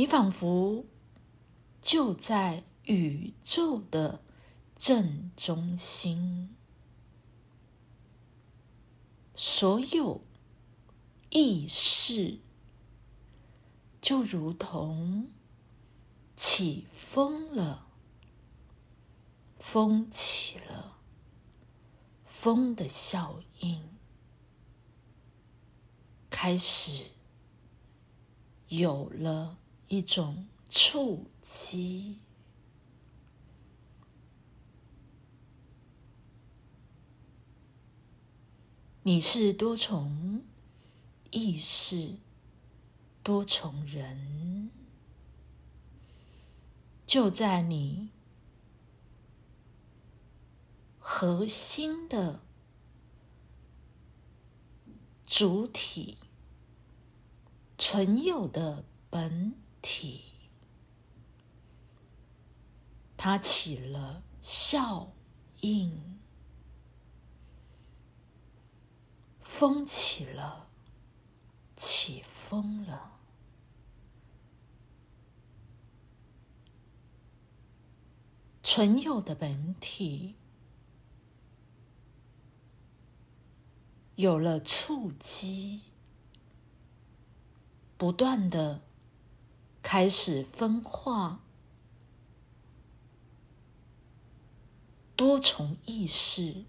你仿佛就在宇宙的正中心，所有意识就如同起风了，风起了，风的效应开始有了。一种触击，你是多重意识、多重人，就在你核心的主体存有的本。体，它起了效应，风起了，起风了，纯有的本体有了触击，不断的。开始分化，多重意识，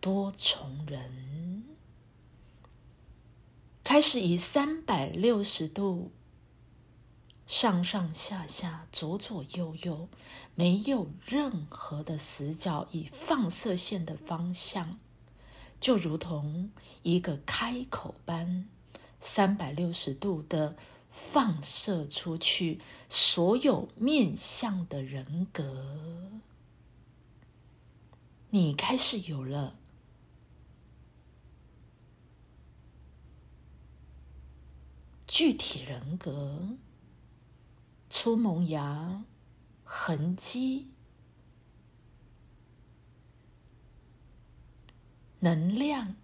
多重人，开始以三百六十度上上下下、左左右右，没有任何的死角，以放射线的方向，就如同一个开口般，三百六十度的。放射出去所有面向的人格，你开始有了具体人格、出萌芽、痕迹、能量、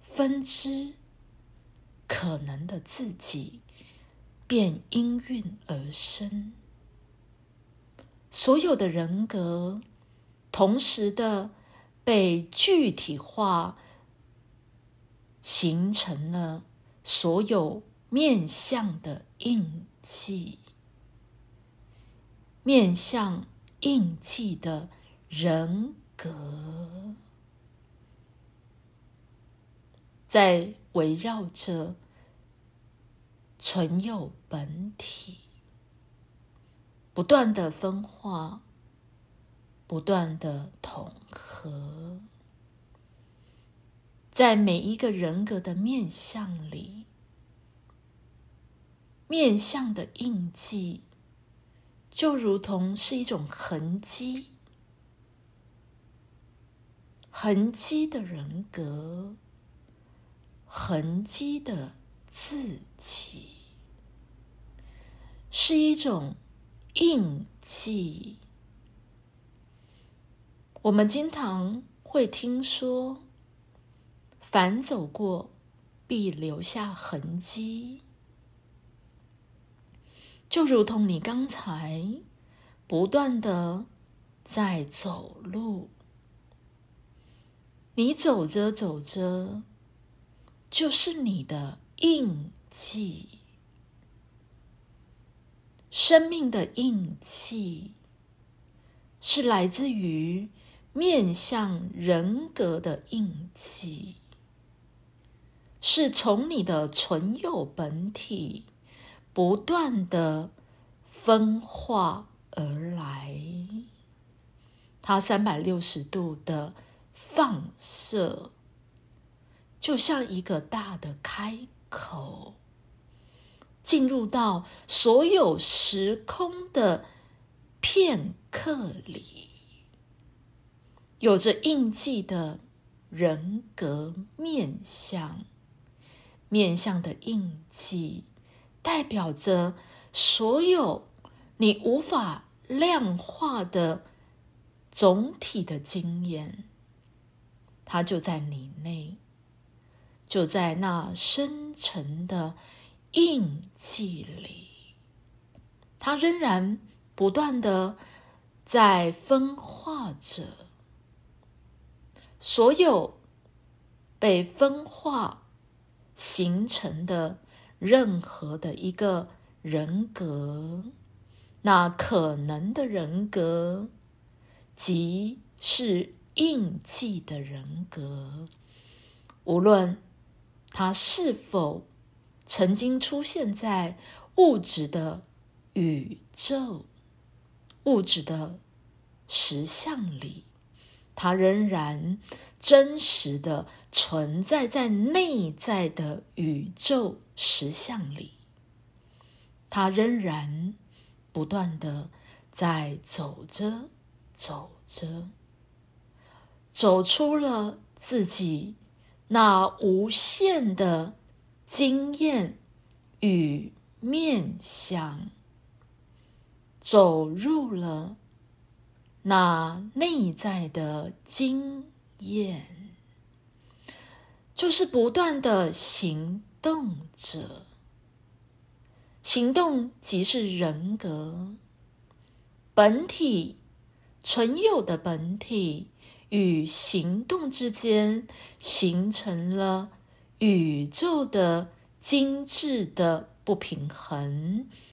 分支、可能的自己。便因运而生，所有的人格同时的被具体化，形成了所有面相的印记。面相印记的人格，在围绕着。存有本体，不断的分化，不断的统合，在每一个人格的面相里，面相的印记就如同是一种痕迹，痕迹的人格，痕迹的。自己是一种印记。我们经常会听说，凡走过必留下痕迹，就如同你刚才不断的在走路，你走着走着，就是你的。印记，生命的印记，是来自于面向人格的印记，是从你的存有本体不断的分化而来，它三百六十度的放射，就像一个大的开。口进入到所有时空的片刻里，有着印记的人格面相，面相的印记代表着所有你无法量化的总体的经验，它就在你内。就在那深沉的印记里，它仍然不断的在分化着。所有被分化形成的任何的一个人格，那可能的人格，即是印记的人格，无论它是否曾经出现在物质的宇宙、物质的实相里。它仍然真实的存在在内在的宇宙实相里，它仍然不断的在走着，走着，走出了自己那无限的经验与面向，走入了。那内在的经验，就是不断的行动着。行动即是人格本体，存有的本体与行动之间形成了宇宙的精致的不平衡。